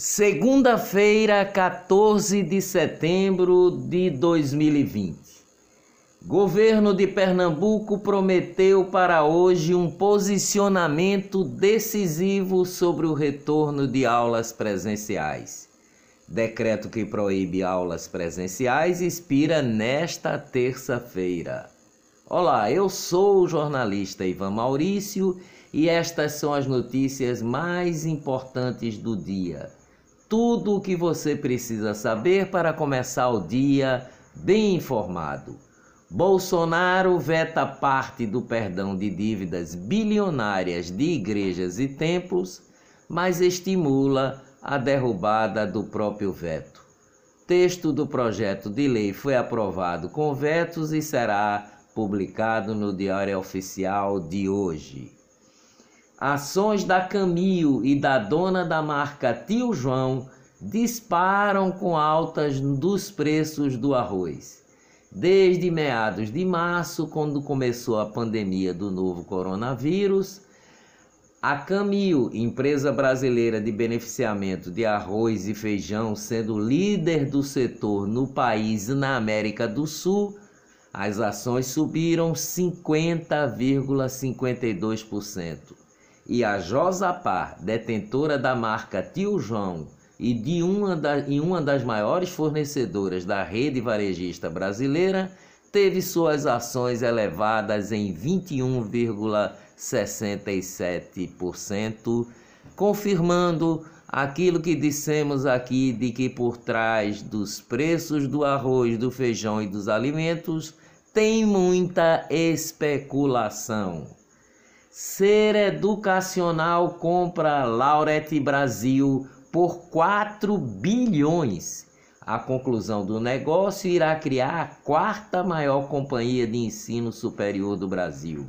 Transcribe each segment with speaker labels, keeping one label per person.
Speaker 1: Segunda-feira, 14 de setembro de 2020. Governo de Pernambuco prometeu para hoje um posicionamento decisivo sobre o retorno de aulas presenciais. Decreto que proíbe aulas presenciais expira nesta terça-feira. Olá, eu sou o jornalista Ivan Maurício e estas são as notícias mais importantes do dia tudo o que você precisa saber para começar o dia bem informado. Bolsonaro veta parte do perdão de dívidas bilionárias de igrejas e templos, mas estimula a derrubada do próprio veto. Texto do projeto de lei foi aprovado com vetos e será publicado no Diário Oficial de hoje. Ações da Camil e da dona da marca Tio João disparam com altas dos preços do arroz. Desde meados de março, quando começou a pandemia do novo coronavírus, a Camil, empresa brasileira de beneficiamento de arroz e feijão, sendo líder do setor no país e na América do Sul, as ações subiram 50,52% e a Josapar, detentora da marca Tio João e de uma, da, e uma das maiores fornecedoras da rede varejista brasileira, teve suas ações elevadas em 21,67%, confirmando aquilo que dissemos aqui de que por trás dos preços do arroz, do feijão e dos alimentos tem muita especulação. Ser Educacional compra Laurete Brasil por 4 bilhões. A conclusão do negócio irá criar a quarta maior companhia de ensino superior do Brasil.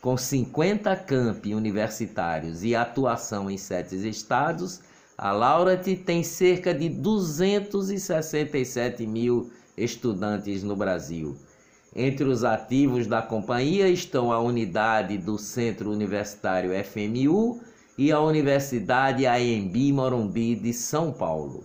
Speaker 1: Com 50 campi universitários e atuação em sete estados, a Laureate tem cerca de 267 mil estudantes no Brasil. Entre os ativos da companhia estão a unidade do Centro Universitário FMU e a Universidade AMB Morumbi de São Paulo.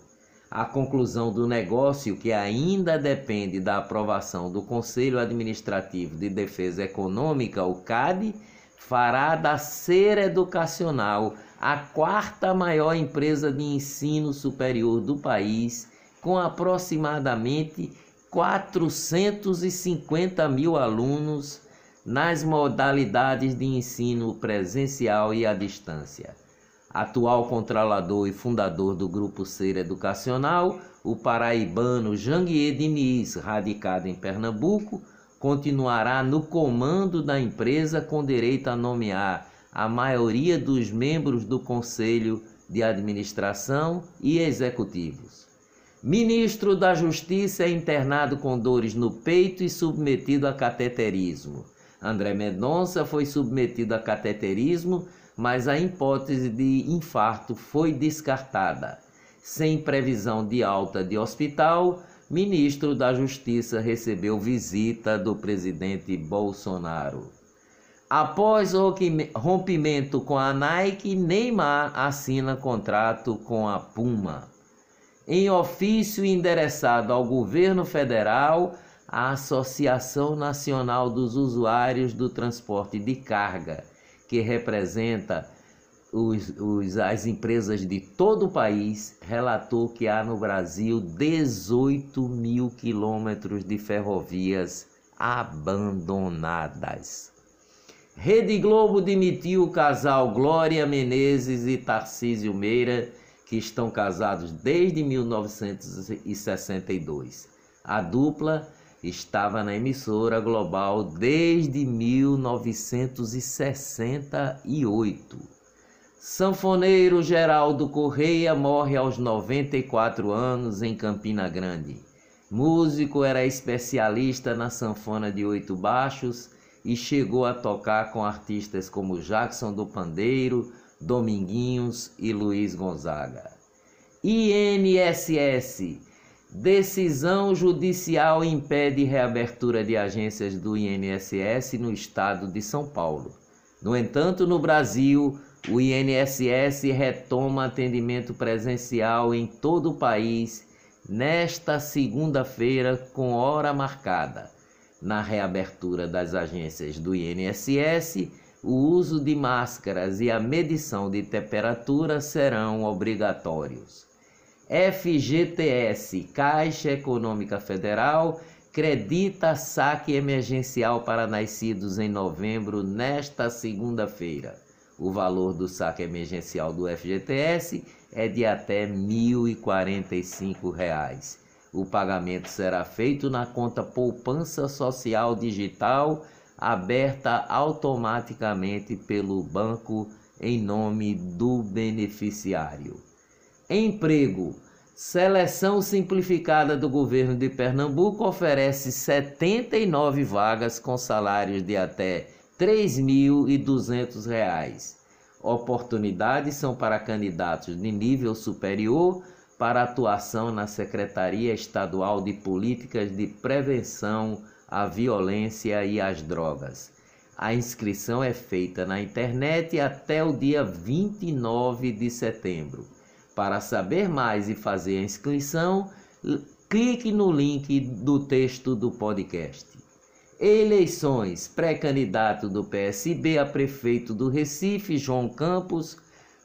Speaker 1: A conclusão do negócio, que ainda depende da aprovação do Conselho Administrativo de Defesa Econômica, o CAD, fará da Ser Educacional a quarta maior empresa de ensino superior do país, com aproximadamente 450 mil alunos nas modalidades de ensino presencial e à distância. Atual controlador e fundador do Grupo Ser Educacional, o paraibano Janguier Diniz, radicado em Pernambuco, continuará no comando da empresa com direito a nomear a maioria dos membros do Conselho de Administração e executivos. Ministro da Justiça é internado com dores no peito e submetido a cateterismo. André Mendonça foi submetido a cateterismo, mas a hipótese de infarto foi descartada. Sem previsão de alta de hospital, ministro da Justiça recebeu visita do presidente Bolsonaro. Após o rompimento com a Nike, Neymar assina contrato com a Puma em ofício endereçado ao governo federal, à Associação Nacional dos Usuários do Transporte de Carga, que representa os, os, as empresas de todo o país, relatou que há no Brasil 18 mil quilômetros de ferrovias abandonadas. Rede Globo demitiu o casal Glória Menezes e Tarcísio Meira que estão casados desde 1962. A dupla estava na emissora global desde 1968. Sanfoneiro Geraldo Correia morre aos 94 anos em Campina Grande. Músico era especialista na sanfona de oito baixos e chegou a tocar com artistas como Jackson do Pandeiro, Dominguinhos e Luiz Gonzaga. INSS. Decisão judicial impede reabertura de agências do INSS no estado de São Paulo. No entanto, no Brasil, o INSS retoma atendimento presencial em todo o país nesta segunda-feira com hora marcada. Na reabertura das agências do INSS, o uso de máscaras e a medição de temperatura serão obrigatórios. FGTS, Caixa Econômica Federal, credita saque emergencial para nascidos em novembro nesta segunda-feira. O valor do saque emergencial do FGTS é de até R$ 1.045. O pagamento será feito na conta Poupança Social Digital, aberta automaticamente pelo banco em nome do beneficiário. Emprego. Seleção simplificada do governo de Pernambuco oferece 79 vagas com salários de até R$ 3.200. Oportunidades são para candidatos de nível superior para atuação na Secretaria Estadual de Políticas de Prevenção à Violência e às Drogas. A inscrição é feita na internet até o dia 29 de setembro. Para saber mais e fazer a inscrição, clique no link do texto do podcast. Eleições. Pré-candidato do PSB a prefeito do Recife, João Campos,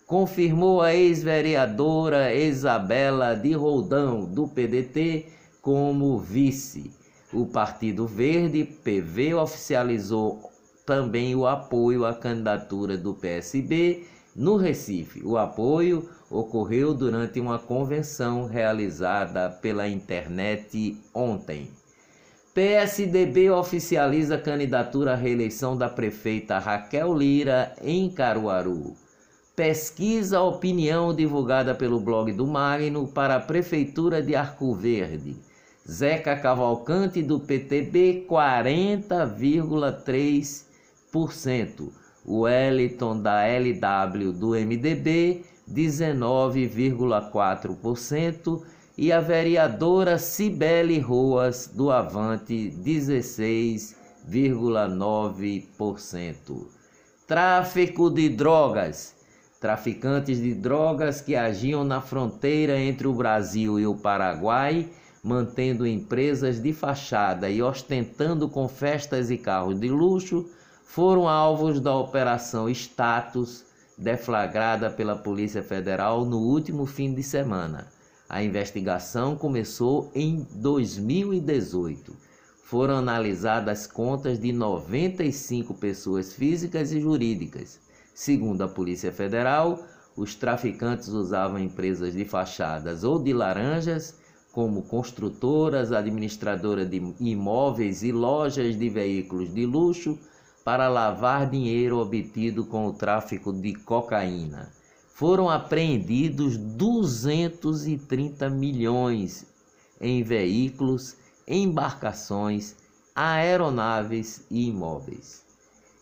Speaker 1: confirmou a ex-vereadora Isabela de Roldão, do PDT, como vice. O Partido Verde, PV, oficializou também o apoio à candidatura do PSB no Recife. O apoio ocorreu durante uma convenção realizada pela internet ontem. PSDB oficializa candidatura à reeleição da prefeita Raquel Lira em Caruaru. Pesquisa opinião divulgada pelo blog do Magno para a Prefeitura de Arco Verde. Zeca Cavalcante do PTB 40,3%. Wellington da LW do MDB 19,4% e a vereadora Cibele Roas do Avante 16,9%. Tráfico de drogas traficantes de drogas que agiam na fronteira entre o Brasil e o Paraguai, mantendo empresas de fachada e ostentando com festas e carros de luxo, foram alvos da Operação Status, deflagrada pela Polícia Federal no último fim de semana. A investigação começou em 2018. Foram analisadas contas de 95 pessoas físicas e jurídicas Segundo a Polícia Federal, os traficantes usavam empresas de fachadas ou de laranjas, como construtoras, administradoras de imóveis e lojas de veículos de luxo, para lavar dinheiro obtido com o tráfico de cocaína. Foram apreendidos 230 milhões em veículos, embarcações, aeronaves e imóveis.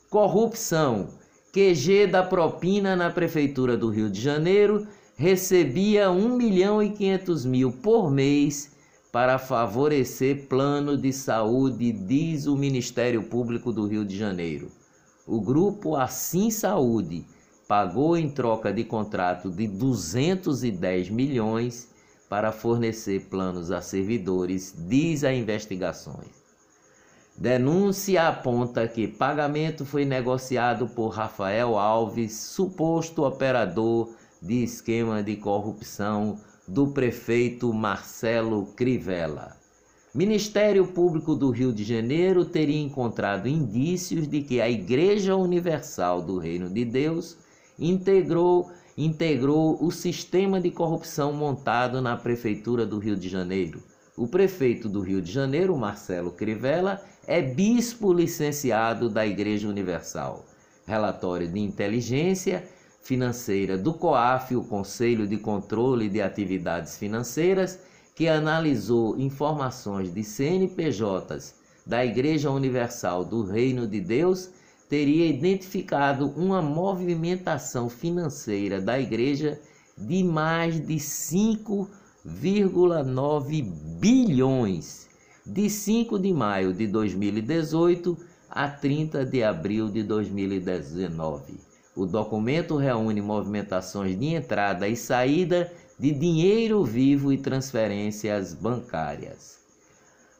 Speaker 1: Corrupção QG da propina na Prefeitura do Rio de Janeiro recebia 1 milhão e 500 mil por mês para favorecer plano de saúde, diz o Ministério Público do Rio de Janeiro. O grupo Assim Saúde pagou em troca de contrato de 210 milhões para fornecer planos a servidores, diz a investigações. Denúncia aponta que pagamento foi negociado por Rafael Alves, suposto operador de esquema de corrupção do prefeito Marcelo Crivella. Ministério Público do Rio de Janeiro teria encontrado indícios de que a Igreja Universal do Reino de Deus integrou, integrou o sistema de corrupção montado na Prefeitura do Rio de Janeiro. O prefeito do Rio de Janeiro, Marcelo Crivella, é bispo licenciado da Igreja Universal. Relatório de inteligência financeira do COAF, o Conselho de Controle de Atividades Financeiras, que analisou informações de CNPJs da Igreja Universal do Reino de Deus, teria identificado uma movimentação financeira da igreja de mais de 5,9 bilhões de 5 de maio de 2018 a 30 de abril de 2019. O documento reúne movimentações de entrada e saída de dinheiro vivo e transferências bancárias.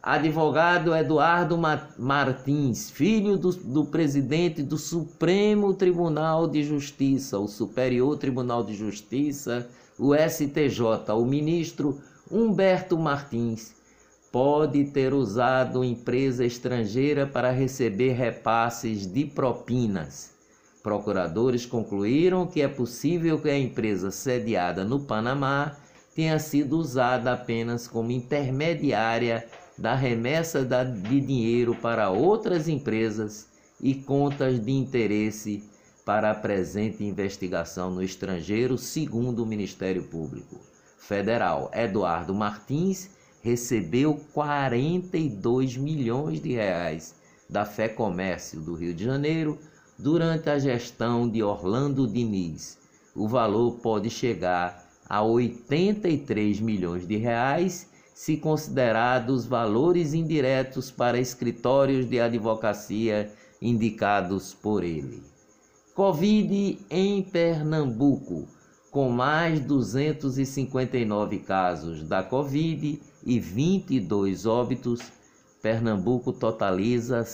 Speaker 1: Advogado Eduardo Martins, filho do, do, presidente do Supremo Tribunal de Justiça, o Superior Tribunal de Justiça, o STJ, o ministro Humberto Martins, pode ter usado empresa estrangeira para receber repasses de propinas. Procuradores concluíram que é possível que a empresa sediada no Panamá tenha sido usada apenas como intermediária da remessa de dinheiro para outras empresas e contas de interesse para a presente investigação no estrangeiro, segundo o Ministério Público Federal. Eduardo Martins recebeu 42 milhões de reais da Fé Comércio do Rio de Janeiro durante a gestão de Orlando Diniz. O valor pode chegar a 83 milhões de reais se considerados valores indiretos para escritórios de advocacia indicados por ele. Covid em Pernambuco, com mais 259 casos da Covid e 22 óbitos, Pernambuco totaliza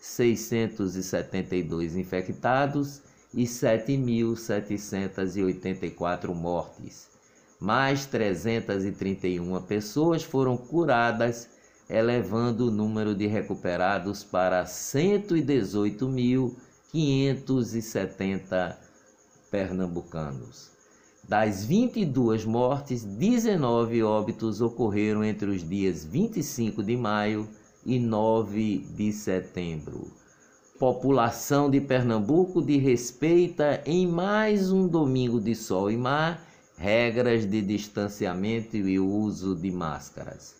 Speaker 1: 136.672 infectados e 7.784 mortes mais 331 pessoas foram curadas, elevando o número de recuperados para 118.570 pernambucanos. Das 22 mortes, 19 óbitos ocorreram entre os dias 25 de maio e 9 de setembro. População de Pernambuco de respeita em mais um domingo de sol e mar regras de distanciamento e uso de máscaras.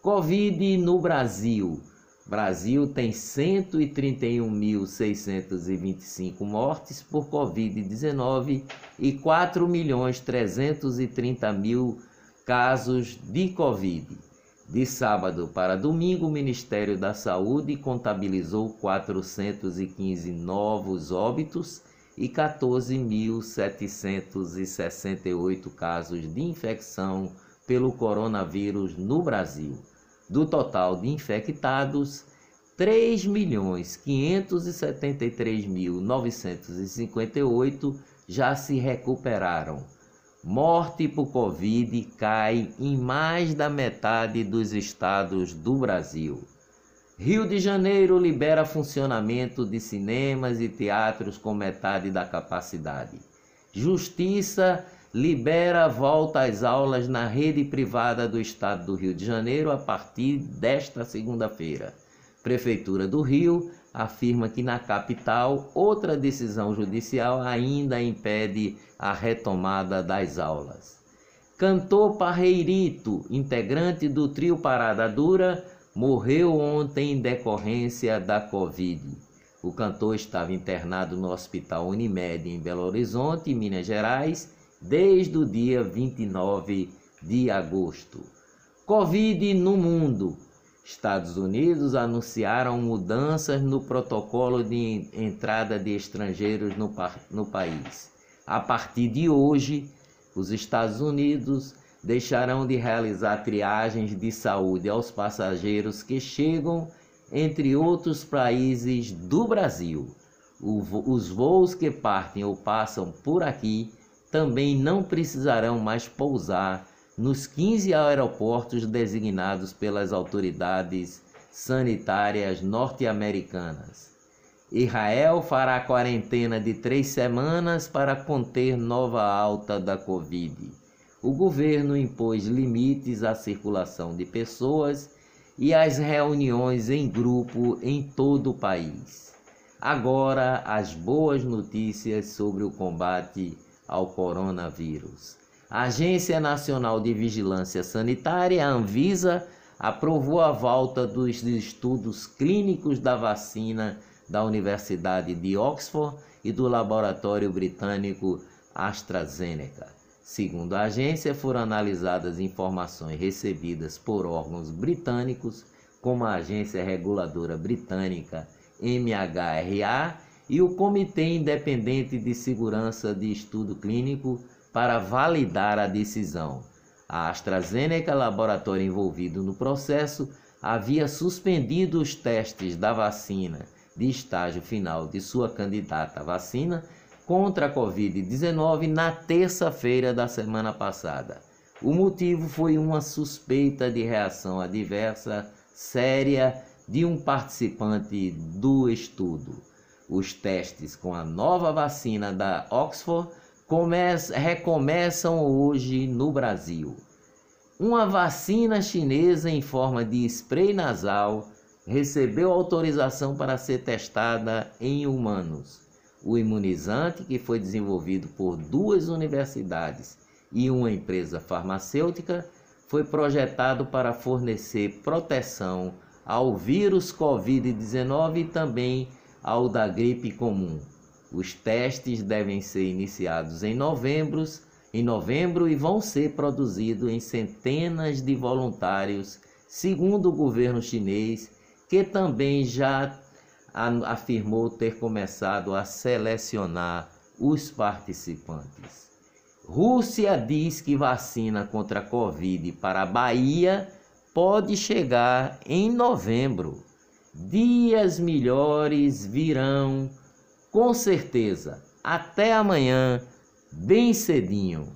Speaker 1: Covid no Brasil. Brasil tem 131.625 mortes por Covid-19 e 4.330.000 casos de Covid. De sábado para domingo, o Ministério da Saúde contabilizou 415 novos óbitos e 14.768 casos de infecção pelo coronavírus no Brasil. Do total de infectados, 3.573.958 já se recuperaram. Morte por Covid cai em mais da metade dos estados do Brasil. Rio de Janeiro libera funcionamento de cinemas e teatros com metade da capacidade. Justiça libera volta às aulas na rede privada do estado do Rio de Janeiro a partir desta segunda-feira. Prefeitura do Rio afirma que na capital outra decisão judicial ainda impede a retomada das aulas. Cantor Parreirito, integrante do trio Parada Dura, morreu ontem em decorrência da Covid. O cantor estava internado no Hospital Unimed em Belo Horizonte, Minas Gerais, desde o dia 29 de agosto. Covid no mundo. Estados Unidos anunciaram mudanças no protocolo de entrada de estrangeiros no, no país. A partir de hoje, os Estados Unidos deixarão de realizar triagens de saúde aos passageiros que chegam entre outros países do Brasil. os voos que partem ou passam por aqui também não precisarão mais pousar nos 15 aeroportos designados pelas autoridades sanitárias norte-americanas. Israel fará quarentena de três semanas para conter nova alta da Covid o governo impôs limites à circulação de pessoas e às reuniões em grupo em todo o país. Agora, as boas notícias sobre o combate ao coronavírus. A Agência Nacional de Vigilância Sanitária, a Anvisa, aprovou a volta dos estudos clínicos da vacina da Universidade de Oxford e do laboratório britânico AstraZeneca. Segundo a agência, foram analisadas informações recebidas por órgãos britânicos, como a Agência Reguladora Britânica MHRA e o Comitê Independente de Segurança de Estudo Clínico para validar a decisão. A AstraZeneca, laboratório envolvido no processo, havia suspendido os testes da vacina de estágio final de sua candidata vacina contra a Covid-19 na terça-feira da semana passada. O motivo foi uma suspeita de reação adversa séria de um participante do estudo. Os testes com a nova vacina da Oxford recomeçam hoje no Brasil. Uma vacina chinesa em forma de spray nasal recebeu autorização para ser testada em humanos. O imunizante, que foi desenvolvido por duas universidades e uma empresa farmacêutica, foi projetado para fornecer proteção ao vírus Covid-19 e também ao da gripe comum. Os testes devem ser iniciados em novembro, em novembro e vão ser produzidos em centenas de voluntários, segundo o governo chinês, que também já afirmou ter começado a selecionar os participantes. Rússia diz que vacina contra a Covid para a Bahia pode chegar em novembro. Dias melhores virão, com certeza. Até amanhã, bem cedinho.